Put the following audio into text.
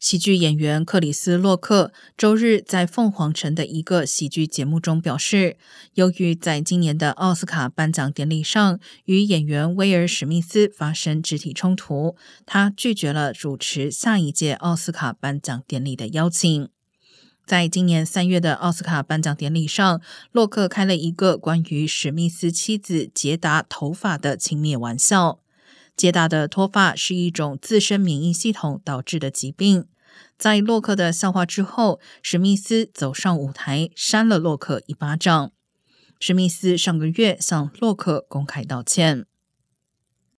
喜剧演员克里斯·洛克周日在凤凰城的一个喜剧节目中表示，由于在今年的奥斯卡颁奖典礼上与演员威尔·史密斯发生肢体冲突，他拒绝了主持下一届奥斯卡颁奖典礼的邀请。在今年三月的奥斯卡颁奖典礼上，洛克开了一个关于史密斯妻子杰达头发的轻蔑玩笑。杰大的脱发是一种自身免疫系统导致的疾病。在洛克的笑话之后，史密斯走上舞台，扇了洛克一巴掌。史密斯上个月向洛克公开道歉。